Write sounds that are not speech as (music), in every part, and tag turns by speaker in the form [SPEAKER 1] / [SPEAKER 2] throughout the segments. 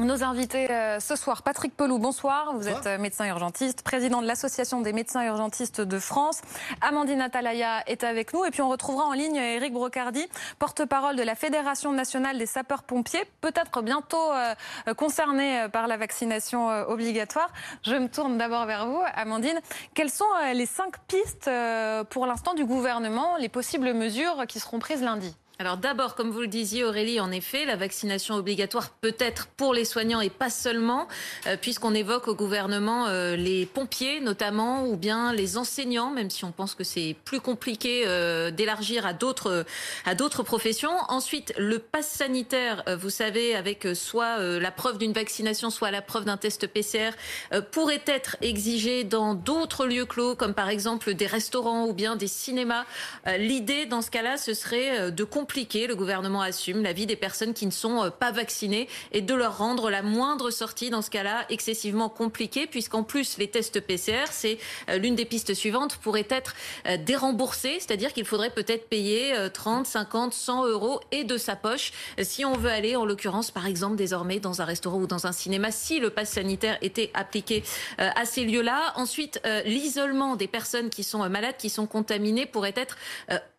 [SPEAKER 1] Nos invités euh, ce soir, Patrick Pelou, bonsoir. Vous êtes euh, médecin urgentiste, président de l'Association des médecins urgentistes de France. Amandine Atalaya est avec nous. Et puis on retrouvera en ligne Éric Brocardi, porte-parole de la Fédération nationale des sapeurs-pompiers, peut-être bientôt euh, concerné par la vaccination obligatoire. Je me tourne d'abord vers vous, Amandine. Quelles sont les cinq pistes pour l'instant du gouvernement, les possibles mesures qui seront prises lundi?
[SPEAKER 2] Alors d'abord, comme vous le disiez Aurélie, en effet, la vaccination obligatoire peut être pour les soignants et pas seulement, euh, puisqu'on évoque au gouvernement euh, les pompiers notamment, ou bien les enseignants, même si on pense que c'est plus compliqué euh, d'élargir à d'autres à d'autres professions. Ensuite, le pass sanitaire, vous savez, avec soit la preuve d'une vaccination, soit la preuve d'un test PCR, pourrait être exigé dans d'autres lieux clos, comme par exemple des restaurants ou bien des cinémas. L'idée dans ce cas-là, ce serait de le gouvernement assume, la vie des personnes qui ne sont euh, pas vaccinées et de leur rendre la moindre sortie dans ce cas-là excessivement compliquée, puisqu'en plus les tests PCR, c'est euh, l'une des pistes suivantes, pourraient être euh, déremboursés, c'est-à-dire qu'il faudrait peut-être payer 30, 50, 100 euros et de sa poche si on veut aller, en l'occurrence, par exemple, désormais dans un restaurant ou dans un cinéma, si le pass sanitaire était appliqué à ces lieux-là. Ensuite, l'isolement des personnes qui sont malades, qui sont contaminées, pourrait être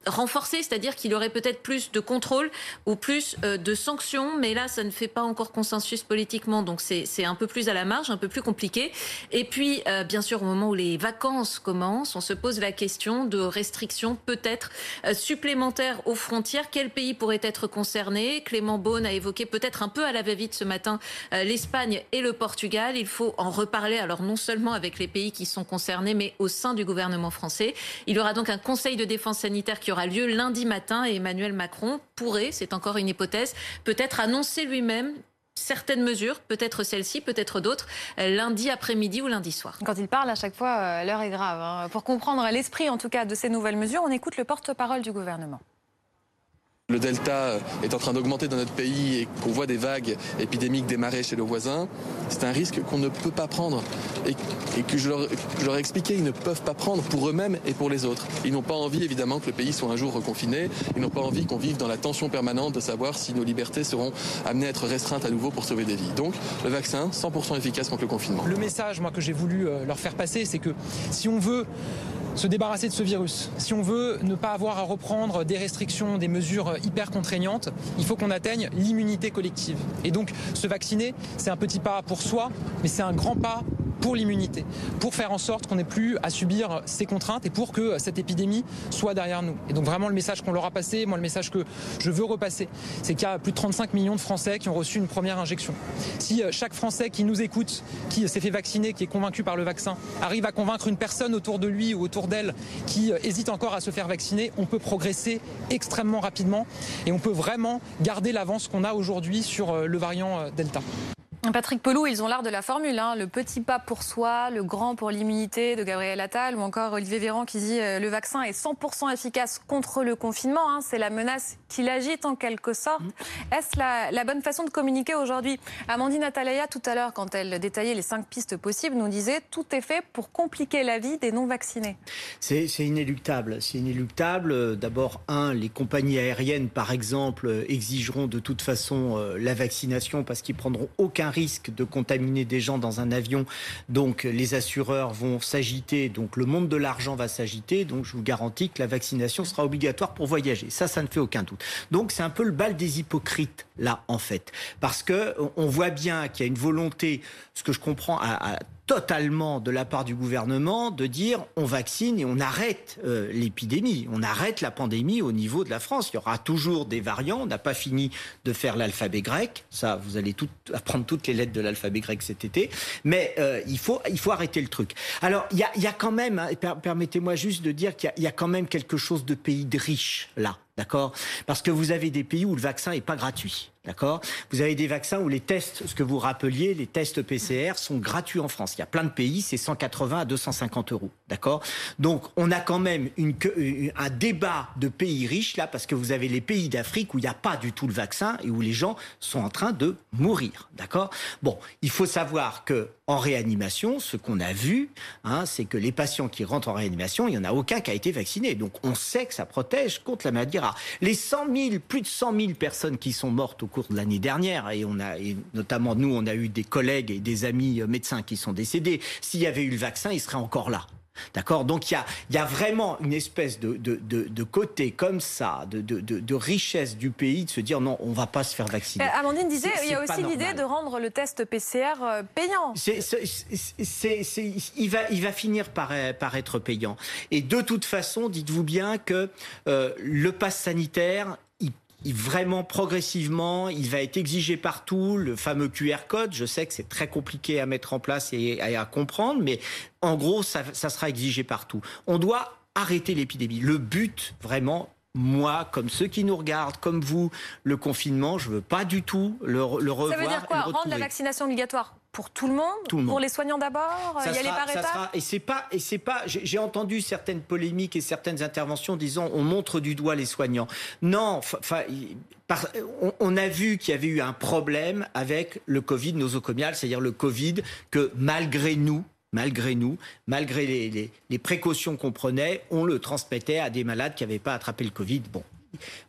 [SPEAKER 2] renforcé, c'est-à-dire qu'il y aurait peut-être plus de contrôle ou plus euh, de sanctions, mais là, ça ne fait pas encore consensus politiquement, donc c'est un peu plus à la marge, un peu plus compliqué. Et puis, euh, bien sûr, au moment où les vacances commencent, on se pose la question de restrictions peut-être euh, supplémentaires aux frontières. Quel pays pourrait être concerné? Clément Beaune a évoqué peut-être un peu à la va-vite ce matin l'Espagne et le Portugal. Il faut en reparler, alors non seulement avec les pays qui sont concernés, mais au sein du gouvernement français. Il y aura donc un conseil de défense sanitaire qui aura lieu lundi matin et Emmanuel Macron pourrait, c'est encore une hypothèse, peut-être annoncer lui-même certaines mesures, peut-être celles-ci, peut-être d'autres, lundi après-midi ou lundi soir.
[SPEAKER 1] Quand il parle, à chaque fois, euh, l'heure est grave. Hein. Pour comprendre l'esprit, en tout cas, de ces nouvelles mesures, on écoute le porte-parole du gouvernement.
[SPEAKER 3] Le delta est en train d'augmenter dans notre pays et qu'on voit des vagues épidémiques démarrer chez nos voisins, c'est un risque qu'on ne peut pas prendre et, que je leur, ai expliqué, ils ne peuvent pas prendre pour eux-mêmes et pour les autres. Ils n'ont pas envie évidemment que le pays soit un jour reconfiné, ils n'ont pas envie qu'on vive dans la tension permanente de savoir si nos libertés seront amenées à être restreintes à nouveau pour sauver des vies. Donc le vaccin, 100% efficace contre le confinement.
[SPEAKER 4] Le message moi, que j'ai voulu euh, leur faire passer, c'est que si on veut se débarrasser de ce virus, si on veut ne pas avoir à reprendre des restrictions, des mesures hyper contraignantes, il faut qu'on atteigne l'immunité collective. Et donc se vacciner, c'est un petit pas pour soi, mais c'est un grand pas pour l'immunité, pour faire en sorte qu'on n'ait plus à subir ces contraintes et pour que cette épidémie soit derrière nous. Et donc vraiment le message qu'on leur a passé, moi le message que je veux repasser, c'est qu'il y a plus de 35 millions de Français qui ont reçu une première injection. Si euh, chaque Français qui nous écoute, qui s'est fait vacciner, qui est convaincu par le vaccin, arrive à convaincre une personne autour de lui ou autour d'elle qui euh, hésite encore à se faire vacciner, on peut progresser extrêmement rapidement et on peut vraiment garder l'avance qu'on a aujourd'hui sur euh, le variant Delta.
[SPEAKER 1] Patrick Pelou, ils ont l'art de la formule. Hein. Le petit pas pour soi, le grand pour l'immunité de Gabriel Attal, ou encore Olivier Véran qui dit euh, le vaccin est 100% efficace contre le confinement. Hein. C'est la menace qu'il agite en quelque sorte. Mm. Est-ce la, bonne façon de communiquer aujourd'hui? Amandine Atalaya, tout à l'heure, quand elle détaillait les cinq pistes possibles, nous disait tout est fait pour compliquer la vie des non-vaccinés.
[SPEAKER 5] C'est inéluctable. C'est inéluctable. D'abord, un, les compagnies aériennes, par exemple, exigeront de toute façon euh, la vaccination parce qu'ils prendront aucun risque de contaminer des gens dans un avion. Donc les assureurs vont s'agiter, donc le monde de l'argent va s'agiter. Donc je vous garantis que la vaccination sera obligatoire pour voyager. Ça, ça ne fait aucun doute. Donc c'est un peu le bal des hypocrites là en fait, parce que on voit bien qu'il y a une volonté, ce que je comprends à, à totalement de la part du gouvernement de dire on vaccine et on arrête euh, l'épidémie, on arrête la pandémie au niveau de la France. Il y aura toujours des variants, on n'a pas fini de faire l'alphabet grec, ça vous allez tout, apprendre toutes les lettres de l'alphabet grec cet été, mais euh, il, faut, il faut arrêter le truc. Alors il y a, y a, quand même, hein, permettez-moi juste de dire qu'il y, y, a quand même quelque chose de pays de riche là. D'accord? Parce que vous avez des pays où le vaccin n'est pas gratuit. D'accord? Vous avez des vaccins où les tests, ce que vous rappeliez, les tests PCR sont gratuits en France. Il y a plein de pays, c'est 180 à 250 euros. D'accord? Donc, on a quand même une, un débat de pays riches là, parce que vous avez les pays d'Afrique où il n'y a pas du tout le vaccin et où les gens sont en train de mourir. D'accord? Bon, il faut savoir que en réanimation, ce qu'on a vu, hein, c'est que les patients qui rentrent en réanimation, il n'y en a aucun qui a été vacciné. Donc, on sait que ça protège contre la maladie rare. Les 100 000, plus de 100 000 personnes qui sont mortes au cours de l'année dernière, et on a, et notamment nous, on a eu des collègues et des amis médecins qui sont décédés. S'il y avait eu le vaccin, il serait encore là. D'accord? Donc il y a, y a, vraiment une espèce de, de, de, côté comme ça, de, de, richesse du pays, de se dire non, on va pas se faire vacciner.
[SPEAKER 1] Euh, Amandine disait, il y a aussi l'idée de rendre le test PCR euh, payant.
[SPEAKER 5] il, va, il va finir par, par être payant. Et de toute façon, dites-vous bien que euh, le pass sanitaire, vraiment progressivement, il va être exigé partout, le fameux QR code. Je sais que c'est très compliqué à mettre en place et à, comprendre, mais en gros, ça, sera exigé partout. On doit arrêter l'épidémie. Le but, vraiment, moi, comme ceux qui nous regardent, comme vous, le confinement, je veux pas du tout le, le revoir. Ça
[SPEAKER 1] veut dire quoi Rendre la vaccination obligatoire? Pour tout le monde, pour les soignants d'abord, y aller par étapes.
[SPEAKER 5] Et c'est pas, et c'est pas. J'ai entendu certaines polémiques et certaines interventions disant on montre du doigt les soignants. Non, on, a vu qu'il y avait eu un problème avec le Covid nosocomial, c'est-à-dire le Covid que malgré nous, malgré nous, malgré les, les précautions qu'on prenait, on le transmettait à des malades qui n'avaient pas attrapé le Covid. Bon,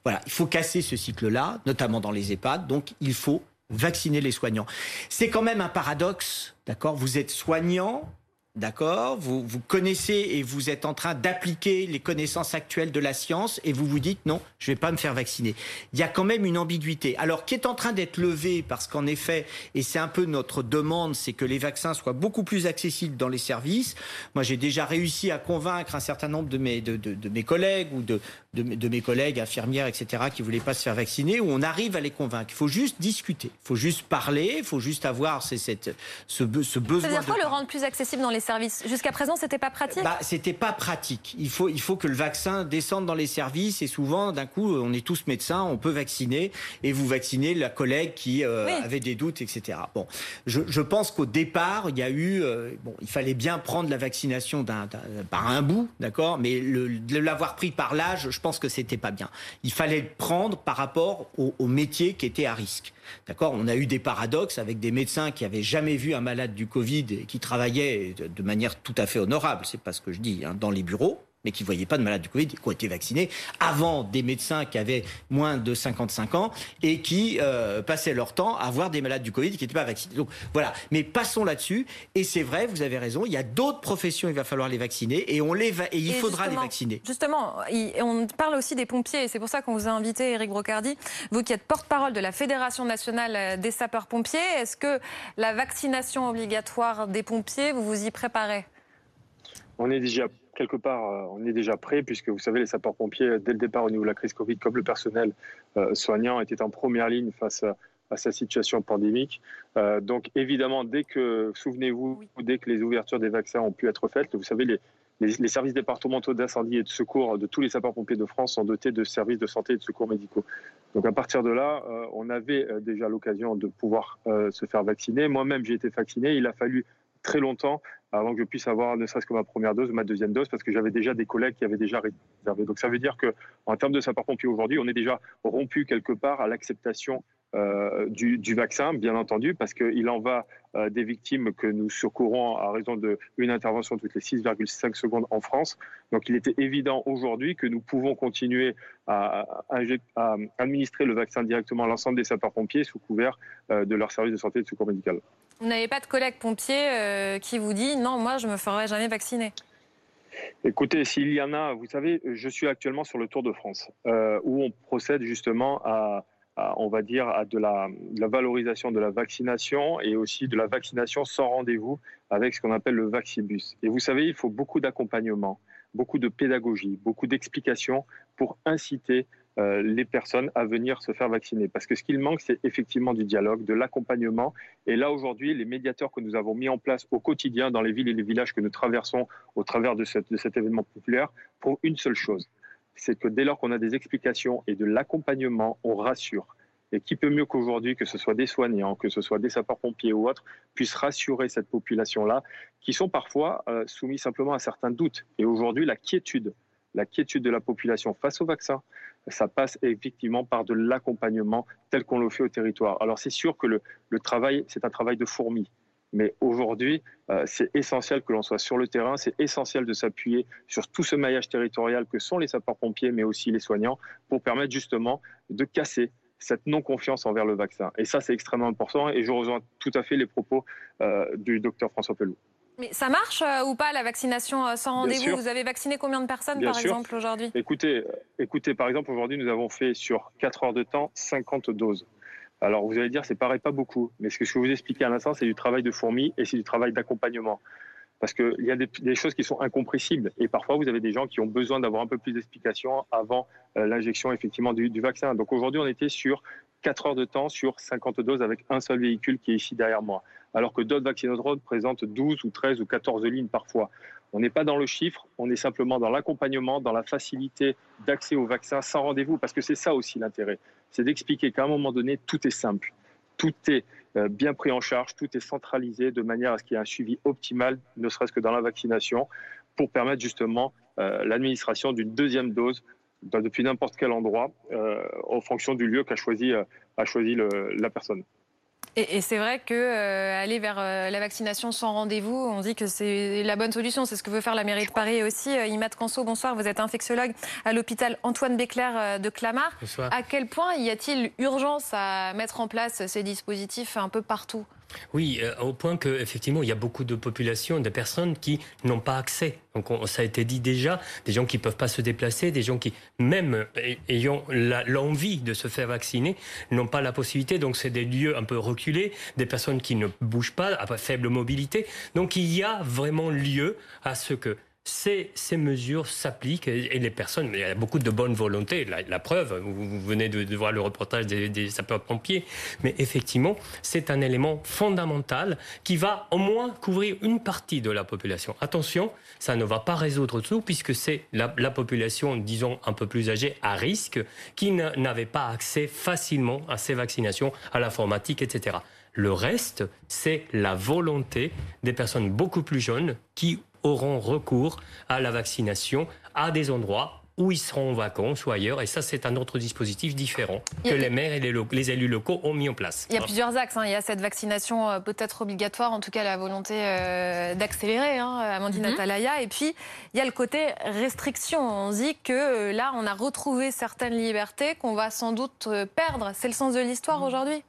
[SPEAKER 5] voilà, il faut casser ce cycle-là, notamment dans les EHPAD. Donc, il faut vacciner les soignants. C'est quand même un paradoxe, d'accord? Vous êtes soignant, D'accord vous, vous connaissez et vous êtes en train d'appliquer les connaissances actuelles de la science et vous vous dites non, je vais pas me faire vacciner. Il y a quand même une ambiguïté. Alors, qui est en train d'être levé parce qu'en effet, et c'est un peu notre demande, c'est que les vaccins soient beaucoup plus accessibles dans les services. Moi, j'ai déjà réussi à convaincre un certain nombre de mes, de, de, de mes collègues ou de, de, mes collègues infirmières, etc., qui voulaient pas se faire vacciner, où on arrive à les convaincre. Il faut juste discuter, il faut juste parler, il faut juste avoir cette, ce, ce besoin.
[SPEAKER 1] C'est-à-dire quoi le rendre plus accessible dans les services Jusqu'à présent, c'était pas pratique.
[SPEAKER 5] Bah, c'était pas pratique. Il faut, il faut que le vaccin descende dans les services et souvent, d'un coup, on est tous médecins, on peut vacciner et vous vacciner la collègue qui euh, avait des doutes, etc. Bon, je, je pense qu'au départ, il y a eu, euh, bon, il fallait bien prendre la vaccination d'un, par un bout, d'accord, mais le, l'avoir pris par l'âge, je pense que c'était pas bien. Il fallait le prendre par rapport au, au métier qui était à risque. D'accord? On a eu des paradoxes avec des médecins qui avaient jamais vu un malade du Covid et qui travaillaient de manière tout à fait honorable, c'est pas ce que je dis, hein, dans les bureaux mais qui ne voyaient pas de malades du Covid, qui ont été vaccinés avant des médecins qui avaient moins de 55 ans et qui euh, passaient leur temps à voir des malades du Covid qui n'étaient pas vaccinés. Donc voilà, mais passons là-dessus. Et c'est vrai, vous avez raison, il y a d'autres professions, il va falloir les vacciner et, on les va et il faudra les vacciner.
[SPEAKER 1] Justement, on parle aussi des pompiers et c'est pour ça qu'on vous a invité, Eric Brocardi, vous qui êtes porte-parole de la Fédération nationale des sapeurs-pompiers. Est-ce que la vaccination obligatoire des pompiers, vous vous y préparez?
[SPEAKER 6] On est déjà quelque part, euh, on est déjà prêt, puisque vous savez, les sapeurs-pompiers, dès le départ au niveau de la crise Covid, comme le personnel euh, soignant, étaient en première ligne face à, sa situation pandémique. Euh, donc, évidemment, dès que, souvenez-vous, dès que les ouvertures des vaccins ont pu être faites, vous savez, les, les, services départementaux d'incendie et de secours de tous les sapeurs-pompiers de France sont dotés de services de santé et de secours médicaux. Donc à partir de là, on avait déjà l'occasion de pouvoir se faire vacciner. Moi-même, j'ai été vacciné. Il a fallu très longtemps avant que je puisse avoir ne serait-ce que ma première dose ou ma deuxième dose parce que j'avais déjà des collègues qui avaient déjà réservé. Donc ça veut dire que termes de sapeurs-pompiers aujourd'hui, on est déjà rompu quelque part à l'acceptation euh, du, vaccin, bien entendu, parce qu'il en va euh, des victimes que nous secourons à raison d'une intervention toutes les 6,5 secondes en France. Donc il était évident aujourd'hui que nous pouvons continuer à, administrer le vaccin directement à l'ensemble des sapeurs-pompiers sous couvert euh, de leur service de santé et de secours médical.
[SPEAKER 1] Vous n'avez pas de collègue pompier qui vous dit non, moi je me ferai jamais vacciner
[SPEAKER 6] Écoutez, s'il y en a, vous savez, je suis actuellement sur le Tour de France, où on procède justement à, on va dire, à de la, valorisation de la vaccination et aussi de la vaccination sans rendez-vous avec ce qu'on appelle le Vaccibus. Et vous savez, il faut beaucoup d'accompagnement, beaucoup de pédagogie, beaucoup d'explications pour inciter euh, les personnes à venir se faire vacciner. Parce que ce qu'il manque, c'est effectivement du dialogue, de l'accompagnement. Et là, aujourd'hui, les médiateurs que nous avons mis en place au quotidien dans les villes et les villages que nous traversons au travers de, de cet événement populaire, pour une seule chose, c'est que dès lors qu'on a des explications et de l'accompagnement, on rassure. Et qui peut mieux qu'aujourd'hui, que ce soit des soignants, que ce soit des sapeurs-pompiers ou autres, puissent rassurer cette population-là, qui sont parfois euh, soumis simplement à certains doutes. Et aujourd'hui, la quiétude, la quiétude de la population face au vaccin, ça passe effectivement par de l'accompagnement tel qu'on le fait au territoire. Alors c'est sûr que le, le travail, c'est un travail de fourmi. Mais aujourd'hui, euh, c'est essentiel que l'on soit sur le terrain, c'est essentiel de s'appuyer sur tout ce maillage territorial que sont les sapeurs-pompiers, mais aussi les soignants, pour permettre justement de casser cette non-confiance envers le vaccin. Et ça, c'est extrêmement important. Et je rejoins tout à fait les propos euh, du docteur François Pelou.
[SPEAKER 1] Mais ça marche euh, ou pas la vaccination euh, sans rendez-vous? Vous avez vacciné combien de personnes par exemple aujourd'hui?
[SPEAKER 6] Écoutez, écoutez, par exemple aujourd'hui nous avons fait sur 4 heures de temps 50 doses. Alors vous allez dire c'est paraît pas beaucoup, mais ce que je vous expliquer à l'instant c'est du travail de fourmi et c'est du travail d'accompagnement parce qu'il y a des, choses qui sont incompressibles. Et parfois, vous avez des gens qui ont besoin d'avoir un peu plus d'explications avant euh, l'injection effectivement du, vaccin. Donc aujourd'hui, on était sur 4 heures de temps sur 50 doses avec un seul véhicule qui est ici derrière moi. Alors que d'autres vaccinodromes présentent 12 ou 13 ou 14 lignes parfois. On n'est pas dans le chiffre, on est simplement dans l'accompagnement, dans la facilité d'accès au vaccin sans rendez-vous, parce que c'est ça aussi l'intérêt. C'est d'expliquer qu'à un moment donné, tout est simple. Tout est euh, bien pris en charge, tout est centralisé de manière à ce qu'il y ait un suivi optimal, ne serait-ce que dans la vaccination, pour permettre justement euh, l'administration d'une deuxième dose depuis n'importe quel endroit, euh, en fonction du lieu qu'a choisi, a choisi la personne.
[SPEAKER 1] Et, c'est vrai que euh, aller vers euh, la vaccination sans rendez-vous, on dit que c'est la bonne solution. C'est ce que veut faire la mairie de Paris aussi. Euh, Imad Conso, bonsoir. Vous êtes infectiologue à l'hôpital Antoine Béclair de Clamart. Bonsoir. À quel point y a-t-il urgence à mettre en place ces dispositifs un peu partout?
[SPEAKER 7] Oui, euh, au point qu'effectivement, il y a beaucoup de populations, de personnes qui n'ont pas accès. Donc, ça a été dit déjà, des gens qui peuvent pas se déplacer, des gens qui, même ayant l'envie de se faire vacciner, n'ont pas la possibilité. Donc, c'est des lieux un peu reculés, des personnes qui ne bougent pas, à faible mobilité. Donc, il y a vraiment lieu à ce que ces, mesures s'appliquent et, les personnes, il y a beaucoup de bonne volonté, la, preuve, vous, venez de, voir le reportage des, sapeurs-pompiers, mais effectivement, c'est un élément fondamental qui va au moins couvrir une partie de la population. Attention, ça ne va pas résoudre tout puisque c'est la population, disons, un peu plus âgée, à risque, qui n'avait pas accès facilement à ces vaccinations, à l'informatique, etc. Le reste, c'est la volonté des personnes beaucoup plus jeunes qui auront recours à la vaccination à des endroits où ils seront en vacances ou ailleurs. Et ça, c'est un autre dispositif différent que les maires et les, élus locaux ont mis en place.
[SPEAKER 1] Il y a plusieurs axes. Hein. Il y a cette vaccination euh, peut-être obligatoire, en tout cas la volonté euh, d'accélérer, hein, Amandine mm Et puis, il y a le côté restriction. On dit que euh, là, on a retrouvé certaines libertés qu'on va sans doute perdre. C'est le sens de l'histoire mhm. aujourd'hui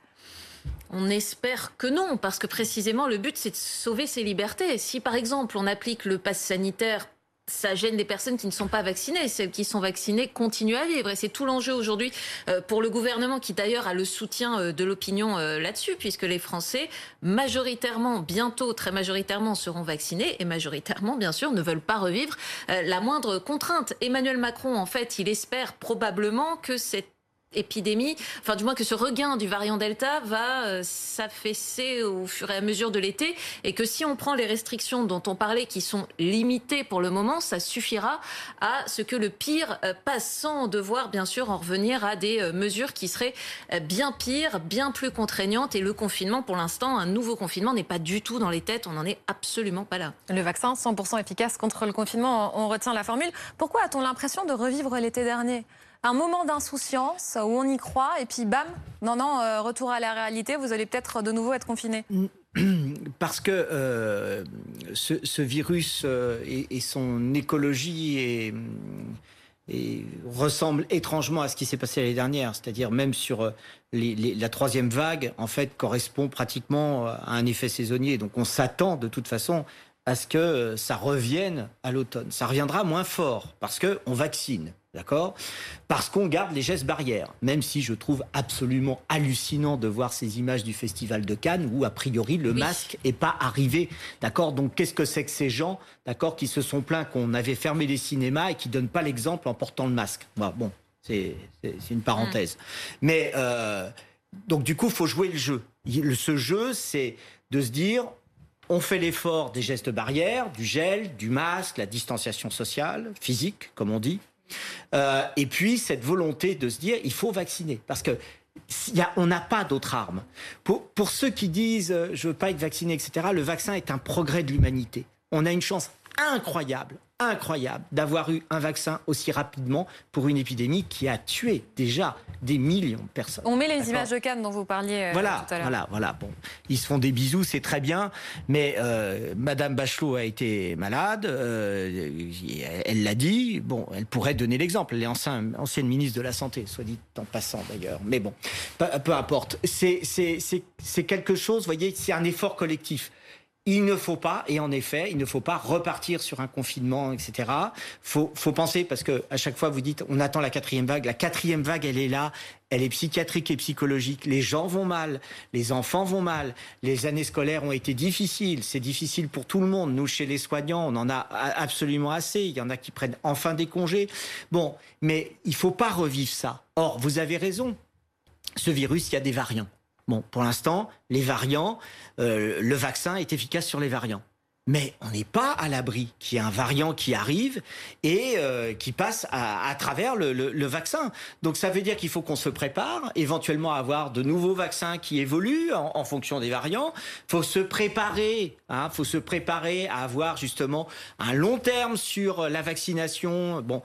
[SPEAKER 2] on espère que non, parce que précisément le but c'est de sauver ses libertés. Si par exemple on applique le pass sanitaire ça gêne des personnes qui ne sont pas vaccinées. Celles qui sont vaccinées continuent à vivre. Et c'est tout l'enjeu aujourd'hui euh, pour le gouvernement qui d'ailleurs a le soutien euh, de l'opinion euh, là-dessus, puisque les Français, majoritairement, bientôt, très majoritairement, seront vaccinés et majoritairement, bien sûr, ne veulent pas revivre la moindre contrainte. Emmanuel Macron, en fait, il espère probablement que cette épidémie, enfin du moins que ce regain du variant Delta va euh, s'affaisser au fur et à mesure de l'été et que si on prend les restrictions dont on parlait qui sont limitées pour le moment, ça suffira à ce que le pire euh, passe sans devoir bien sûr en revenir à des euh, mesures qui seraient bien pires, bien plus contraignantes et le confinement pour l'instant, un nouveau confinement n'est pas du tout dans les têtes, on n'en est absolument pas là.
[SPEAKER 1] Le vaccin 100% efficace contre le confinement, on retient la formule. Pourquoi a-t-on l'impression de revivre l'été dernier? Un moment d'insouciance où on y croit et puis bam, non, non, euh, retour à la réalité, vous allez peut-être de nouveau être confiné (clears throat)
[SPEAKER 5] Parce que euh, ce, virus euh, et, son écologie et, ressemble étrangement à ce qui s'est passé l'année dernière, c'est-à-dire même sur la troisième vague, en fait, correspond pratiquement à un effet saisonnier. Donc on s'attend de toute façon à ce que ça revienne à l'automne. Ça reviendra moins fort parce qu'on vaccine. D'accord? Parce qu'on garde les gestes barrières, même si je trouve absolument hallucinant de voir ces images du Festival de Cannes où, a priori, le masque n'est pas arrivé. D'accord? Donc, qu'est-ce que c'est que ces gens, d'accord, qui se sont plaints qu'on avait fermé les cinémas et qui ne donnent pas l'exemple en portant le masque? Bon, c'est une parenthèse. Mmh. Mais, euh, donc, du coup, il faut jouer le jeu. Ce jeu, c'est de se dire, on fait l'effort des gestes barrières, du gel, du masque, la distanciation sociale, physique, comme on dit. Euh, et puis cette volonté de se dire il faut vacciner parce que on n'a pas d'autre arme. Pour, ceux qui disent euh, je veux pas être vacciné, etc., le vaccin est un progrès de l'humanité. On a une chance incroyable, incroyable d'avoir eu un vaccin aussi rapidement pour une épidémie qui a tué déjà des millions de personnes.
[SPEAKER 1] On met les images de Cannes dont vous parliez euh,
[SPEAKER 5] voilà,
[SPEAKER 1] tout à l'heure.
[SPEAKER 5] Voilà, voilà. Bon, ils se font des bisous, c'est très bien, mais euh, Madame Bachelot a été malade, euh, elle l'a dit. Bon, elle pourrait donner l'exemple. Elle est ancienne, ancienne ministre de la santé, soit dit en passant d'ailleurs. Mais bon, peu, peu importe. C'est c'est quelque chose, vous voyez, c'est un effort collectif. Il ne faut pas, et en effet, il ne faut pas repartir sur un confinement, etc. Faut, faut penser, parce que à chaque fois vous dites, on attend la quatrième vague. La quatrième vague, elle est là, elle est psychiatrique et psychologique. Les gens vont mal, les enfants vont mal, les années scolaires ont été difficiles. C'est difficile pour tout le monde. Nous, chez les soignants, on en a absolument assez. Il y en a qui prennent enfin des congés. Bon, mais il faut pas revivre ça. Or, vous avez raison. Ce virus, il y a des variants. Bon, pour l'instant, les variants, euh, le vaccin est efficace sur les variants. Mais on n'est pas à l'abri qu'il y ait un variant qui arrive et euh, qui passe à, travers le, vaccin. Donc ça veut dire qu'il faut qu'on se prépare, éventuellement à avoir de nouveaux vaccins qui évoluent en, fonction des variants. Il faut se préparer, hein, faut se préparer à avoir justement un long terme sur la vaccination. Bon,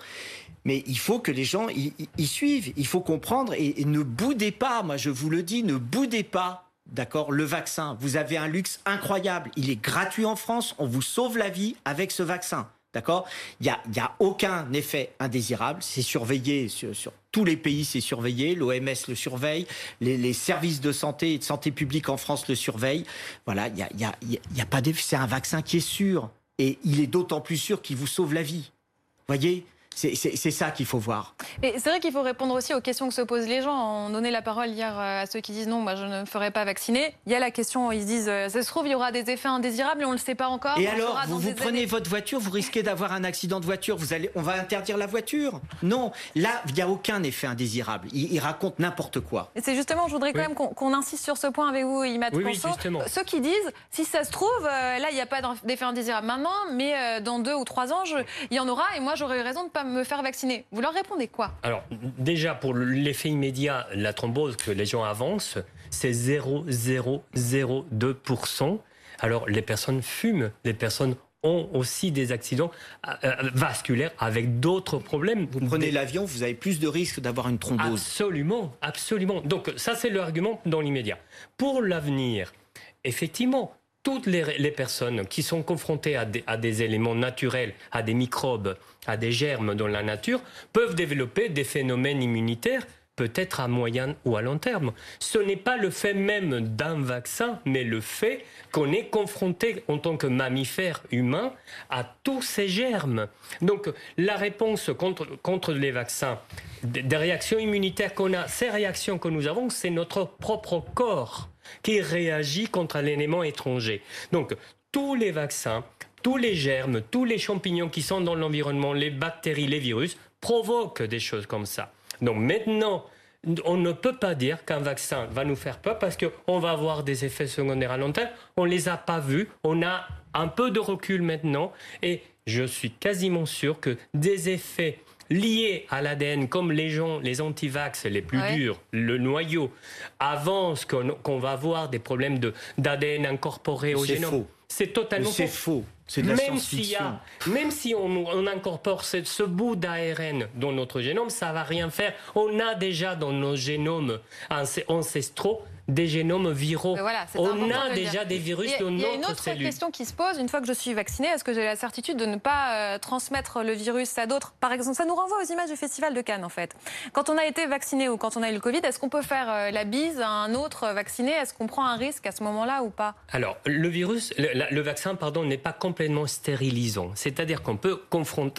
[SPEAKER 5] mais il faut que les gens y, suivent. Il faut comprendre et, ne boudez pas. Moi, je vous le dis, ne boudez pas. D'accord, le vaccin. Vous avez un luxe incroyable. Il est gratuit en France. On vous sauve la vie avec ce vaccin. D'accord? Il n'y a, y a aucun effet indésirable. C'est surveillé sur, tous les pays, c'est surveillé. L'OMS le surveille. Les, services de santé et de santé publique en France le surveillent. Voilà, il n'y a, y a, y a pas d'effet. C'est un vaccin qui est sûr. Et il est d'autant plus sûr qu'il vous sauve la vie. Voyez? C'est ça qu'il faut voir.
[SPEAKER 1] Et c'est vrai qu'il faut répondre aussi aux questions que se posent les gens. On donnait la parole hier euh, à ceux qui disent non, moi je ne me ferai pas vacciner. Il y a la question, ils se disent, euh, ça se trouve, il y aura des effets indésirables et on ne le sait pas encore.
[SPEAKER 5] Et alors, vous, vous prenez votre voiture, vous risquez d'avoir un accident de voiture, vous allez, on va interdire la voiture Non, là, il n'y a aucun effet indésirable. Il, raconte n'importe quoi.
[SPEAKER 1] C'est justement, je voudrais quand même qu'on insiste sur ce point avec vous, Imad oui, Ceux qui disent, si ça se trouve, euh, là, il n'y a pas d'effet indésirable maintenant, mais dans deux ou trois ans, il y en aura et moi, j'aurais eu raison de ne me faire vacciner. Vous leur répondez quoi?
[SPEAKER 7] Alors, déjà, pour l'effet immédiat, la thrombose que les gens avancent, c'est 0,002%. Alors, les personnes fument, les personnes ont aussi des accidents euh, euh, vasculaires avec d'autres problèmes.
[SPEAKER 5] Vous prenez l'avion, vous avez plus de risques d'avoir une thrombose.
[SPEAKER 7] Absolument, absolument. Donc ça, c'est l'argument dans l'immédiat. Pour l'avenir, effectivement, toutes les, personnes qui sont confrontées à des, éléments naturels, à des microbes, à des germes dans la nature, peuvent développer des phénomènes immunitaires peut-être à moyen ou à long terme. Ce n'est pas le fait même d'un vaccin, mais le fait qu'on est confronté en tant que mammifère humain à tous ces germes. Donc la réponse contre, contre les vaccins, des réactions immunitaires qu'on a, ces réactions que nous avons, c'est notre propre corps qui réagit contre un élément étranger. Donc, tous les vaccins, tous les germes, tous les champignons qui sont dans l'environnement, les bactéries, les virus, provoquent des choses comme ça. Donc maintenant, on ne peut pas dire qu'un vaccin va nous faire peur parce qu'on va avoir des effets secondaires à long terme. On ne les a pas vus. On a un peu de recul maintenant. Et je suis quasiment sûr que des effets liés à l'ADN, comme les gens, les antivax les plus durs, le noyau, avance qu'on va avoir des problèmes d'ADN incorporé au génome. C'est totalement
[SPEAKER 5] C'est faux. C'est de la
[SPEAKER 7] même, si même si on, incorpore ce, bout d'ARN dans notre génome, ça va rien faire. On a déjà dans nos génomes ancestraux des génomes viraux. on a déjà des virus dans notre cellule. Il y a une autre
[SPEAKER 1] question qui se pose. Une fois que je suis vaccinée, est-ce que j'ai la certitude de ne pas euh, transmettre le virus à d'autres? Par exemple, ça nous renvoie aux images du Festival de Cannes, en fait. Quand on a été vacciné ou quand on a eu le Covid, est-ce qu'on peut faire euh, la bise à un autre vacciné? Est-ce qu'on prend un risque à ce moment-là ou pas?
[SPEAKER 7] Alors, le virus, le, vaccin, pardon, n'est pas complètement stérilisant. C'est-à-dire qu'on peut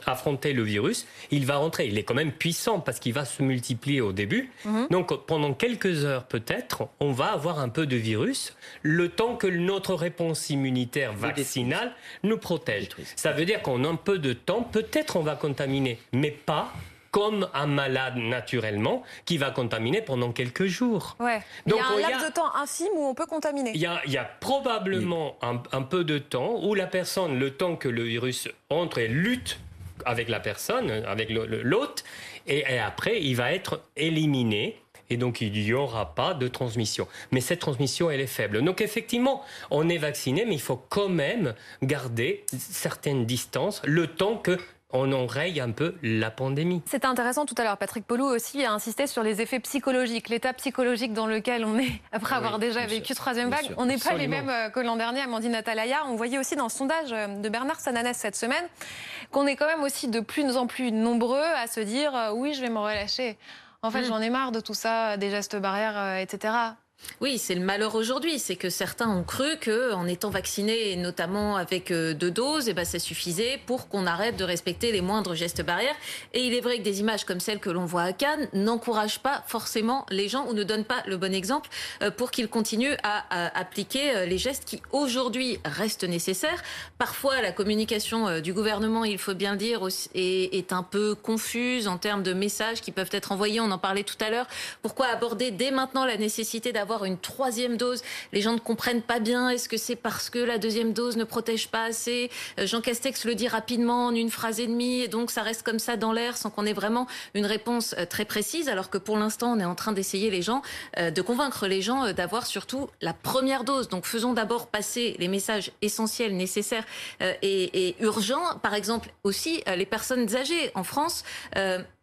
[SPEAKER 7] affronter le virus. Il va rentrer. Il est quand même puissant parce qu'il va se multiplier au début. Mhm. Donc, pendant quelques heures, peut-être, on va avoir un peu de virus le temps que notre réponse immunitaire vaccinale nous protège. Ça veut dire qu'en un peu de temps, peut-être on va contaminer, mais pas comme un malade naturellement qui va contaminer pendant quelques jours.
[SPEAKER 1] Ouais. Donc, il y a un laps de temps infime où on peut contaminer.
[SPEAKER 7] Il y a, probablement un, un, peu de temps où la personne, le temps que le virus entre et lutte avec la personne, avec l'hôte, et, et après il va être éliminé et donc il n'y aura pas de transmission. Mais cette transmission, elle est faible. Donc effectivement, on est vacciné, mais il faut quand même garder certaines distances le temps que on enraye un peu la pandémie.
[SPEAKER 1] C'était intéressant tout à l'heure. Patrick Polou aussi a insisté sur les effets psychologiques, l'état psychologique dans lequel on est (laughs) après avoir déjà vécu troisième vague. on n'est pas les mêmes euh, que l'an dernier, Amandine Atalaya. On voyait aussi dans le sondage euh, de Bernard Sananès cette semaine qu'on est quand même aussi de plus en plus nombreux à se dire euh, oui, je vais me relâcher. En fait, mm. j'en ai marre de tout ça, des gestes barrières, etc.
[SPEAKER 2] Oui, c'est le malheur aujourd'hui, c'est que certains ont cru que en étant vaccinés, notamment avec euh, deux doses, eh ben ça suffisait pour qu'on arrête de respecter les moindres gestes barrières. Et il est vrai que des images comme celles que l'on voit à Cannes n'encouragent pas forcément les gens ou ne donnent pas le bon exemple euh, pour qu'ils continuent à, appliquer euh, les gestes qui aujourd'hui restent nécessaires. Parfois, la communication du gouvernement, il faut bien dire, est, est un peu confuse en termes de messages qui peuvent être envoyés. On en parlait tout à l'heure. Pourquoi aborder dès maintenant la nécessité d'avoir une troisième dose. Les gens ne comprennent pas bien. Est-ce que c'est parce que la deuxième dose ne protège pas assez euh, Jean Castex le dit rapidement en une phrase et demie, et donc ça reste comme ça dans l'air sans qu'on ait vraiment une réponse euh, très précise. Alors que pour l'instant, on est en train d'essayer les gens, euh, de convaincre les gens d'avoir surtout la première dose. Donc faisons d'abord passer les messages essentiels, nécessaires et, et urgents. Par exemple, aussi les personnes âgées en France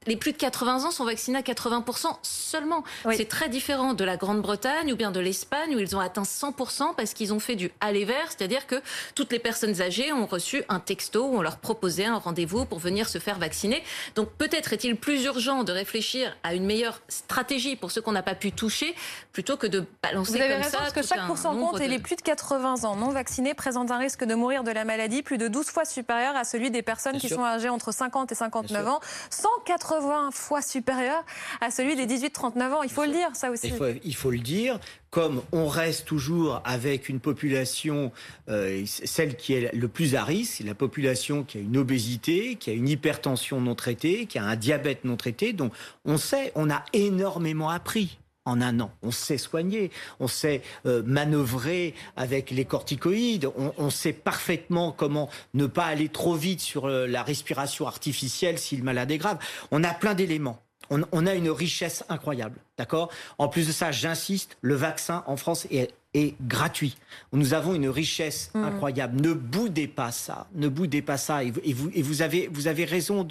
[SPEAKER 2] les plus de 80 ans sont vaccinés à 80% seulement. C'est très différent de la Grande-Bretagne ou bien de l'Espagne où ils ont atteint 100% parce qu'ils ont fait du aller vers, c'est-à-dire que toutes les personnes âgées ont reçu un texto où on leur proposait un rendez-vous pour venir se faire vacciner. Donc peut-être est-il plus urgent de réfléchir à une meilleure stratégie pour ceux qu'on n'a pas pu toucher plutôt que de balancer
[SPEAKER 1] Vous avez
[SPEAKER 2] comme
[SPEAKER 1] raison,
[SPEAKER 2] ça
[SPEAKER 1] parce que chaque pourcent compte et les plus de 80 ans non vaccinés présentent un risque de mourir de la maladie plus de 12 fois supérieur à celui des personnes qui sont âgées entre 50 et 59 ans. 180 180 fois supérieur à celui des 18-39 ans. Il faut le dire, ça aussi.
[SPEAKER 5] Il faut, le dire. Comme on reste toujours avec une population, euh, celle qui est le plus à risque, la population qui a une obésité, qui a une hypertension non traitée, qui a un diabète non traité. Donc on sait, on a énormément appris en un an. On sait soigner, on sait euh, manœuvrer avec les corticoïdes, on, sait parfaitement comment ne pas aller trop vite sur euh, la respiration artificielle si le malade est grave. On a plein d'éléments. On, a une richesse incroyable, d'accord? En plus de ça, j'insiste, le vaccin en France est, gratuit. Nous avons une richesse mmh. incroyable. Ne boudez pas ça. Ne boudez pas ça. Et, vous, et vous, avez, vous avez raison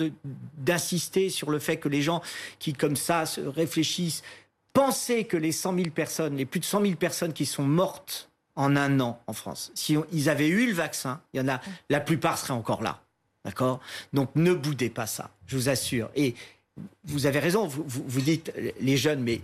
[SPEAKER 5] d'insister sur le fait que les gens qui, comme ça, se réfléchissent, Pensez que les 100 000 personnes, les plus de 100 000 personnes qui sont mortes en un an en France, si ils avaient eu le vaccin, il y en a, la plupart seraient encore là. D'accord? Donc ne boudez pas ça, je vous assure. Et vous avez raison, vous, dites les jeunes, mais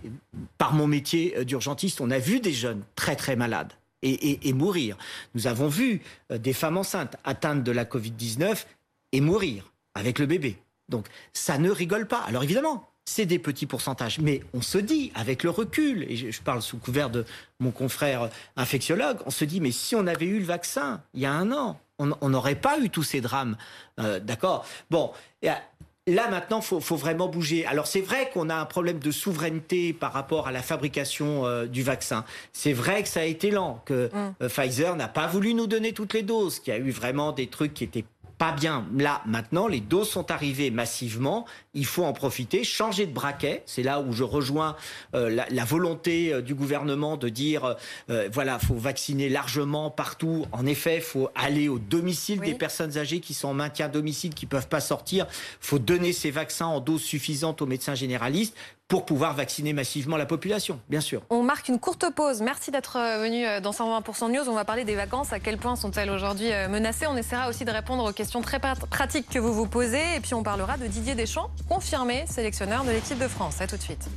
[SPEAKER 5] par mon métier d'urgentiste, on a vu des jeunes très très malades. Et, et, mourir. Nous avons vu euh, des femmes enceintes atteintes de la Covid-19 et mourir avec le bébé. Donc ça ne rigole pas. Alors évidemment, c'est des petits pourcentages. Mais on se dit, avec le recul, et je parle sous couvert de mon confrère infectiologue, on se dit, mais si on avait eu le vaccin il y a un an, on n'aurait pas eu tous ces drames. Euh, d'accord? Bon, là maintenant, il faut, vraiment bouger. Alors c'est vrai qu'on a un problème de souveraineté par rapport à la fabrication euh, du vaccin. C'est vrai que ça a été lent, que mmh. euh, Pfizer n'a pas voulu nous donner toutes les doses, qu'il y a eu vraiment des trucs qui étaient pas bien. Là, maintenant, les doses sont arrivées massivement. Il faut en profiter, changer de braquet. C'est là où je rejoins euh, la, volonté euh, du gouvernement de dire, euh, voilà, faut vacciner largement partout. En effet, faut aller au domicile des personnes âgées qui sont en maintien domicile, qui peuvent pas sortir. faut donner ces vaccins en doses suffisantes aux médecins généralistes pour pouvoir vacciner massivement la population, bien sûr.
[SPEAKER 1] On marque une courte pause. Merci d'être euh, venu euh, dans 120% News. On va parler des vacances. À quel point sont-elles aujourd'hui euh, menacées? On essaiera aussi de répondre aux questions très pratiques que vous vous posez. Et puis on parlera de Didier Deschamps, confirmé sélectionneur de l'équipe de France. À tout de suite.